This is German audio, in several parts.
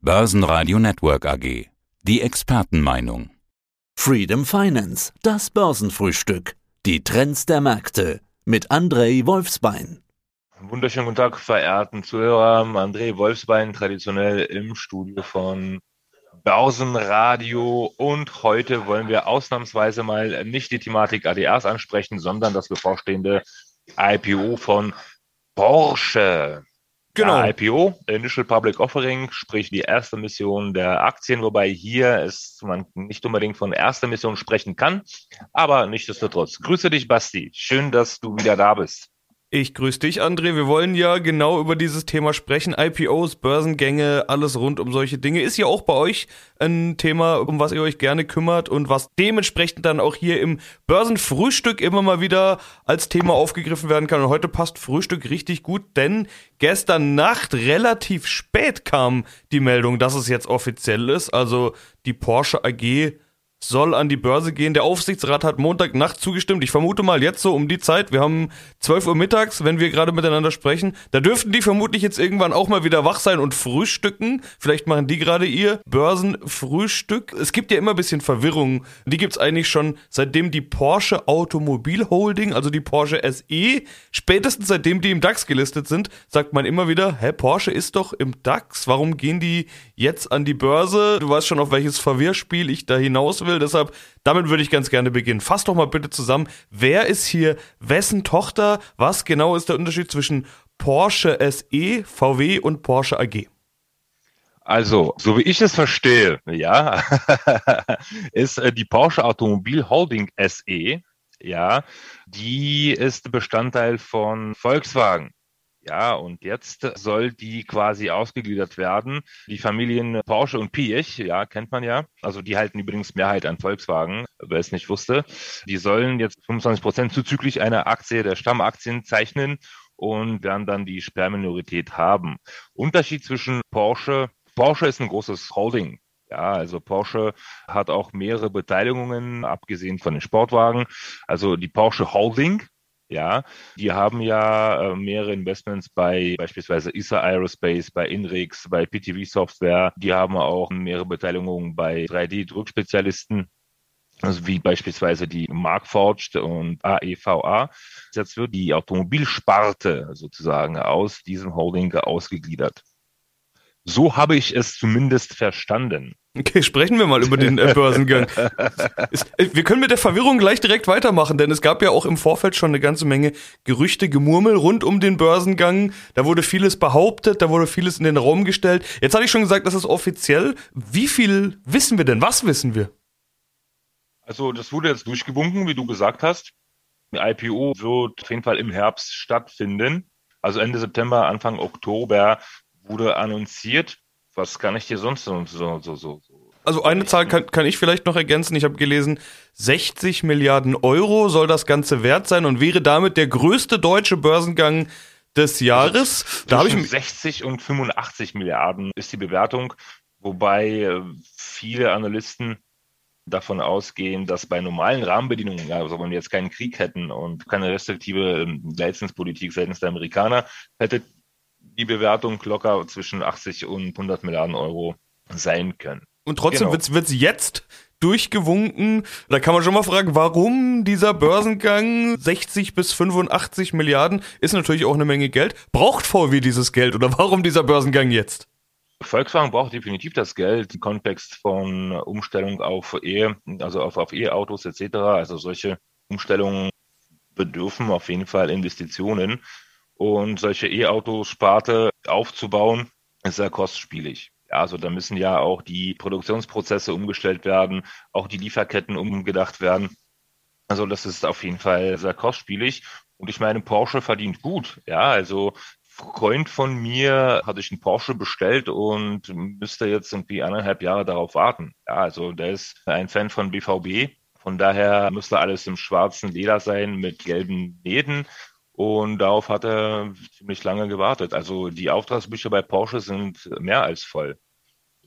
Börsenradio Network AG. Die Expertenmeinung. Freedom Finance, das Börsenfrühstück. Die Trends der Märkte mit Andrei Wolfsbein. Wunderschönen guten Tag, verehrten Zuhörer. André Wolfsbein, traditionell im Studio von Börsenradio. Und heute wollen wir ausnahmsweise mal nicht die Thematik ADRs ansprechen, sondern das bevorstehende IPO von Porsche. Genau. Ja, IPO, Initial Public Offering, sprich die erste Mission der Aktien, wobei hier ist man nicht unbedingt von erster Mission sprechen kann, aber nichtsdestotrotz. Grüße dich, Basti. Schön, dass du wieder da bist. Ich grüße dich, André. Wir wollen ja genau über dieses Thema sprechen. IPOs, Börsengänge, alles rund um solche Dinge. Ist ja auch bei euch ein Thema, um was ihr euch gerne kümmert und was dementsprechend dann auch hier im Börsenfrühstück immer mal wieder als Thema aufgegriffen werden kann. Und heute passt Frühstück richtig gut, denn gestern Nacht relativ spät kam die Meldung, dass es jetzt offiziell ist. Also die Porsche AG soll an die Börse gehen. Der Aufsichtsrat hat Montagnacht zugestimmt. Ich vermute mal jetzt so um die Zeit. Wir haben 12 Uhr mittags, wenn wir gerade miteinander sprechen. Da dürften die vermutlich jetzt irgendwann auch mal wieder wach sein und frühstücken. Vielleicht machen die gerade ihr Börsenfrühstück. Es gibt ja immer ein bisschen Verwirrung. Die gibt's eigentlich schon seitdem die Porsche Automobil Holding, also die Porsche SE, spätestens seitdem die im DAX gelistet sind, sagt man immer wieder, hä, Porsche ist doch im DAX. Warum gehen die jetzt an die Börse? Du weißt schon, auf welches Verwirrspiel ich da hinaus will will. Deshalb, damit würde ich ganz gerne beginnen. Fass doch mal bitte zusammen, wer ist hier wessen Tochter? Was genau ist der Unterschied zwischen Porsche SE, VW und Porsche AG? Also, so wie ich es verstehe, ja, ist äh, die Porsche Automobil Holding SE, ja, die ist Bestandteil von Volkswagen. Ja, und jetzt soll die quasi ausgegliedert werden. Die Familien Porsche und Piech, ja, kennt man ja. Also die halten übrigens Mehrheit an Volkswagen, wer es nicht wusste. Die sollen jetzt 25 Prozent zuzüglich einer Aktie der Stammaktien zeichnen und werden dann die Sperrminorität haben. Unterschied zwischen Porsche, Porsche ist ein großes Holding. Ja, also Porsche hat auch mehrere Beteiligungen, abgesehen von den Sportwagen. Also die Porsche Holding, ja, die haben ja äh, mehrere Investments bei beispielsweise ISA Aerospace, bei Inrix, bei PTV Software. Die haben auch mehrere Beteiligungen bei 3D-Druckspezialisten. Also wie beispielsweise die Markforged und AEVA. Jetzt wird die Automobilsparte sozusagen aus diesem Holding ausgegliedert. So habe ich es zumindest verstanden. Okay, sprechen wir mal über den äh, Börsengang. Äh, wir können mit der Verwirrung gleich direkt weitermachen, denn es gab ja auch im Vorfeld schon eine ganze Menge Gerüchte, Gemurmel rund um den Börsengang. Da wurde vieles behauptet, da wurde vieles in den Raum gestellt. Jetzt hatte ich schon gesagt, das ist offiziell. Wie viel wissen wir denn? Was wissen wir? Also, das wurde jetzt durchgewunken, wie du gesagt hast. Die IPO wird auf jeden Fall im Herbst stattfinden. Also Ende September, Anfang Oktober wurde annonciert. Was kann ich dir sonst so, so, so, so also eine Zahl kann, kann ich vielleicht noch ergänzen. Ich habe gelesen, 60 Milliarden Euro soll das Ganze wert sein und wäre damit der größte deutsche Börsengang des Jahres. Also da habe ich 60 und 85 Milliarden ist die Bewertung, wobei äh, viele Analysten davon ausgehen, dass bei normalen Rahmenbedingungen, also wenn wir jetzt keinen Krieg hätten und keine restriktive ähm, Leistungspolitik seitens der Amerikaner, hätte die Bewertung locker zwischen 80 und 100 Milliarden Euro sein können. Und trotzdem genau. wird es jetzt durchgewunken. Da kann man schon mal fragen, warum dieser Börsengang 60 bis 85 Milliarden ist natürlich auch eine Menge Geld. Braucht VW dieses Geld oder warum dieser Börsengang jetzt? Volkswagen braucht definitiv das Geld im Kontext von Umstellung auf E, also auf, auf E-Autos etc. Also solche Umstellungen bedürfen auf jeden Fall Investitionen. Und solche E-Autos-Sparte aufzubauen, ist sehr kostspielig. Also da müssen ja auch die Produktionsprozesse umgestellt werden, auch die Lieferketten umgedacht werden. Also das ist auf jeden Fall sehr kostspielig. Und ich meine, Porsche verdient gut. Ja, also Freund von mir hatte ich einen Porsche bestellt und müsste jetzt irgendwie eineinhalb Jahre darauf warten. Ja, also der ist ein Fan von BVB. Von daher müsste alles im schwarzen Leder sein mit gelben Nähten. Und darauf hat er ziemlich lange gewartet. Also die Auftragsbücher bei Porsche sind mehr als voll.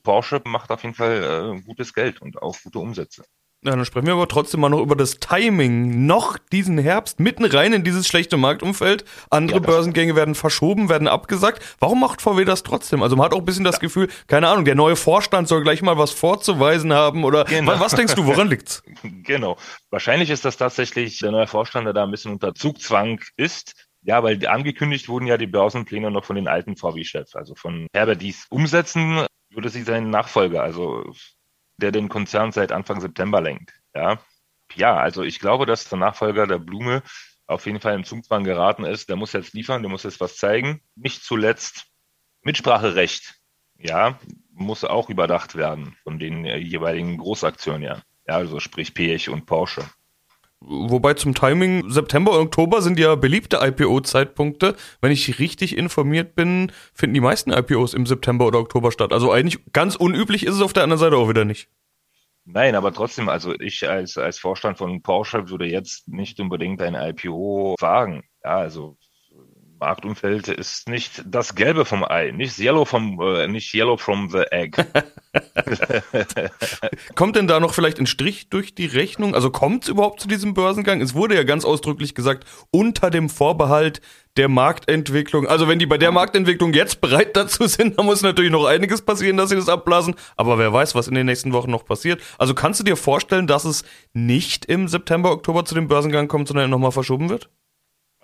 Porsche macht auf jeden Fall äh, gutes Geld und auch gute Umsätze. Ja, dann sprechen wir aber trotzdem mal noch über das Timing. Noch diesen Herbst mitten rein in dieses schlechte Marktumfeld. Andere Ja, Börsengänge werden verschoben, werden abgesagt. Warum macht VW das trotzdem? Also man hat auch ein bisschen das Gefühl, keine Ahnung, der neue Vorstand soll gleich mal was vorzuweisen haben oder Genau. was, was denkst du, woran liegt's? Genau. Wahrscheinlich ist das tatsächlich der neue Vorstand, der da ein bisschen unter Zugzwang ist. Ja, weil angekündigt wurden ja die Börsenpläne noch von den alten VW-Chefs, also von Herbert Dies. Umsetzen würde sie seinen Nachfolger, also der den Konzern seit Anfang September lenkt. Ja, ja also ich glaube, dass der Nachfolger der Blume auf jeden Fall im Zugzwang geraten ist. Der muss jetzt liefern, der muss jetzt was zeigen. Nicht zuletzt Mitspracherecht, ja, muss auch überdacht werden von den äh, jeweiligen Großaktionären. Ja, also sprich Pech und Porsche. Wobei zum Timing September und Oktober sind ja beliebte IPO-Zeitpunkte. Wenn ich richtig informiert bin, finden die meisten IPOs im September oder Oktober statt. Also eigentlich ganz unüblich ist es auf der anderen Seite auch wieder nicht. Nein, aber trotzdem, also ich als, als Vorstand von Porsche würde jetzt nicht unbedingt ein IPO wagen. Ja, also Marktumfeld ist nicht das Gelbe vom Ei, nicht Yellow vom, äh, nicht Yellow from the Egg. Kommt denn da noch vielleicht ein Strich durch die Rechnung? Also kommt es überhaupt zu diesem Börsengang? Es wurde ja ganz ausdrücklich gesagt, unter dem Vorbehalt der Marktentwicklung. Also wenn die bei der Marktentwicklung jetzt bereit dazu sind, dann muss natürlich noch einiges passieren, dass sie das abblasen. Aber wer weiß, was in den nächsten Wochen noch passiert. Also kannst du dir vorstellen, dass es nicht im September, Oktober zu dem Börsengang kommt, sondern nochmal verschoben wird?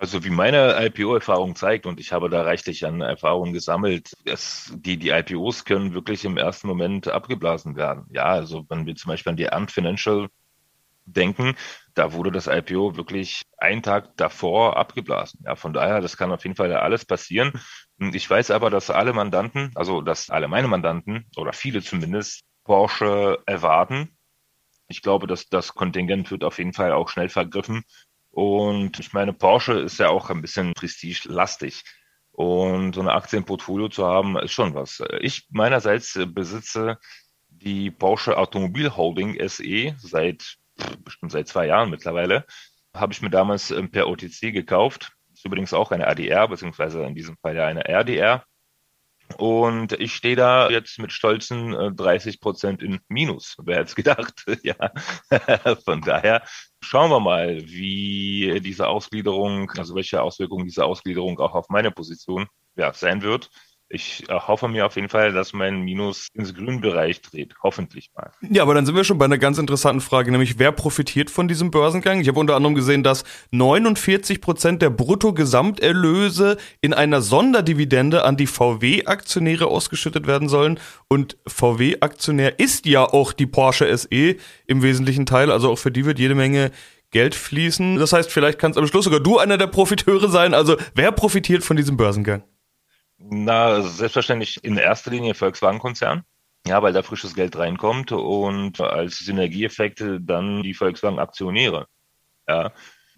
Also wie meine IPO-Erfahrung zeigt, und ich habe da reichlich an Erfahrungen gesammelt, es, die, die IPOs können wirklich im ersten Moment abgeblasen werden. Ja, also wenn wir zum Beispiel an die Ant Financial denken, da wurde das IPO wirklich einen Tag davor abgeblasen. Ja, von daher, das kann auf jeden Fall alles passieren. Ich weiß aber, dass alle Mandanten, also dass alle meine Mandanten oder viele zumindest Porsche erwarten. Ich glaube, dass das Kontingent wird auf jeden Fall auch schnell vergriffen. Und ich meine, Porsche ist ja auch ein bisschen prestigelastig. Und so eine Aktie im Portfolio zu haben, ist schon was. Ich meinerseits besitze die Porsche Automobil Holding SE seit bestimmt seit zwei Jahren mittlerweile. Habe ich mir damals ähm, per OTC gekauft. Ist übrigens auch eine ADR, beziehungsweise in diesem Fall ja eine RDR. Und ich stehe da jetzt mit stolzen äh, 30 Prozent in Minus. Wer hätte es gedacht? ja. Von daher schauen wir mal, wie diese Ausgliederung, also welche Auswirkungen diese Ausgliederung auch auf meine Position ja, sein wird. Ich hoffe mir auf jeden Fall, dass mein Minus ins Grünbereich dreht. Hoffentlich mal. Ja, aber dann sind wir schon bei einer ganz interessanten Frage, nämlich wer profitiert von diesem Börsengang? Ich habe unter anderem gesehen, dass 49 Prozent der Bruttogesamterlöse in einer Sonderdividende an die VW-Aktionäre ausgeschüttet werden sollen. Und VW-Aktionär ist ja auch die Porsche SE im wesentlichen Teil, also auch für die wird jede Menge Geld fließen. Das heißt, vielleicht kannst am Schluss sogar du einer der Profiteure sein. Also wer profitiert von diesem Börsengang? Na, selbstverständlich in erster Linie Volkswagen-Konzern. Ja, weil da frisches Geld reinkommt und als Synergieeffekte dann die Volkswagen-Aktionäre. Ja.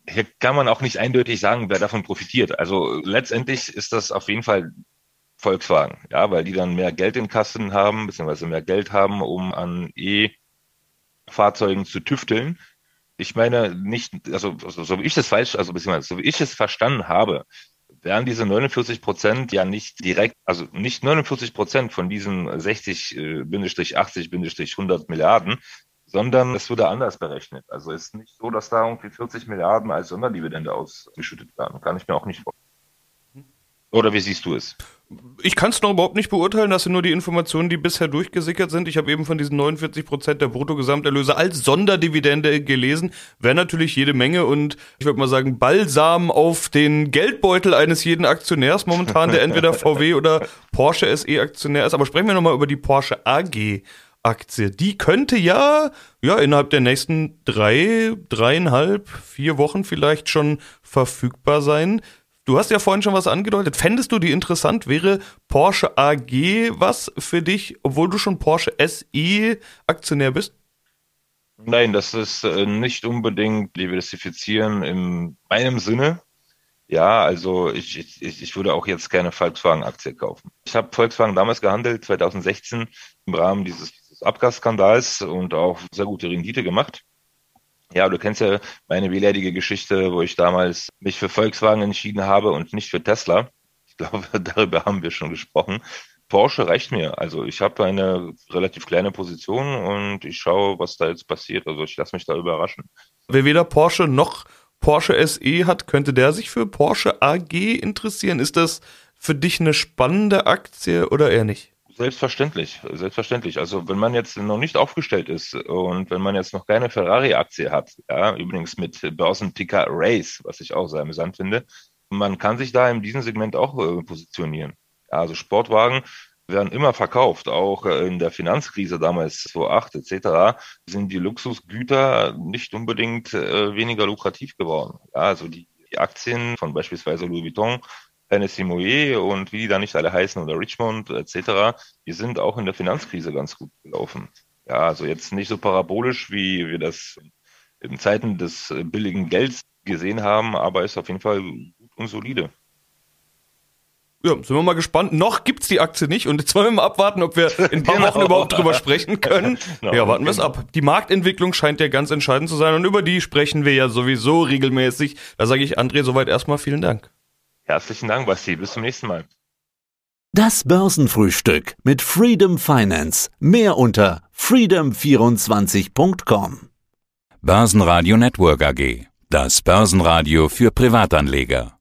Hier kann man auch nicht eindeutig sagen, wer davon profitiert. Also letztendlich ist das auf jeden Fall Volkswagen, ja, weil die dann mehr Geld in Kassen haben, beziehungsweise mehr Geld haben, um an E-Fahrzeugen zu tüfteln. Ich meine nicht, also, also so wie ich das falsch, also beziehungsweise so wie ich es verstanden habe, wären diese 49 Prozent ja nicht direkt, also nicht 49 Prozent von diesen 60-80-100 Milliarden, sondern es wurde anders berechnet. Also es ist nicht so, dass da irgendwie 40 Milliarden als Sonderdividende ausgeschüttet werden. Kann ich mir auch nicht vorstellen. Oder wie siehst du es? Ich kann es noch überhaupt nicht beurteilen, das sind nur die Informationen, die bisher durchgesickert sind. Ich habe eben von diesen 49 Prozent der Bruttogesamterlöse als Sonderdividende gelesen. Wäre natürlich jede Menge und ich würde mal sagen, Balsam auf den Geldbeutel eines jeden Aktionärs momentan, der entweder VW oder Porsche SE Aktionär ist. Aber sprechen wir nochmal über die Porsche AG. Aktie. Die könnte ja, ja, innerhalb der nächsten drei, dreieinhalb, vier Wochen vielleicht schon verfügbar sein. Du hast ja vorhin schon was angedeutet. Fändest du die interessant? Wäre Porsche AG was für dich, obwohl du schon Porsche SE Aktionär bist? Nein, das ist äh, nicht unbedingt diversifizieren in meinem Sinne. Ja, also ich, ich, ich würde auch jetzt gerne Volkswagen-Aktie kaufen. Ich habe Volkswagen damals gehandelt, 2016, im Rahmen dieses, dieses Abgasskandals und auch sehr gute Rendite gemacht. Ja, du kennst ja meine wehleidige Geschichte, wo ich damals mich für Volkswagen entschieden habe und nicht für Tesla. Ich glaube, darüber haben wir schon gesprochen. Porsche reicht mir. Also ich habe eine relativ kleine Position und ich schaue, was da jetzt passiert. Also ich lasse mich da überraschen. Wer weder Porsche noch Porsche SE hat, könnte der sich für Porsche AG interessieren? Ist das für dich eine spannende Aktie oder eher nicht? Selbstverständlich, selbstverständlich. Also wenn man jetzt noch nicht aufgestellt ist und wenn man jetzt noch keine Ferrari-Aktie hat, ja, übrigens mit Börsenticker Race, was ich auch sehr amüsant finde, man kann sich da in diesem Segment auch äh, positionieren. Also Sportwagen werden immer verkauft, auch äh, in der Finanzkrise damals 2008 etc. sind die Luxusgüter nicht unbedingt äh, weniger lukrativ geworden. Also die, die Aktien von beispielsweise Louis Vuitton Hennessy Moët und wie die da nicht alle heißen oder Richmond etc., die sind auch in der Finanzkrise ganz gut gelaufen. Ja, also jetzt nicht so parabolisch, wie wir das in Zeiten des billigen Gelds gesehen haben, aber ist auf jeden Fall gut und solide. Ja, sind wir mal gespannt. Noch gibt's die Aktie nicht und jetzt wollen wir mal abwarten, ob wir in ein paar. Wochen überhaupt drüber sprechen können. Genau. Ja, warten wir es ab. Die Marktentwicklung scheint ja ganz entscheidend zu sein und über die sprechen wir ja sowieso regelmäßig. Da sage ich André soweit erstmal vielen Dank. Herzlichen Dank, Basti. Bis zum nächsten Mal. Das Börsenfrühstück mit Freedom Finance. Mehr unter freedom24.com. Börsenradio Network AG. Das Börsenradio für Privatanleger.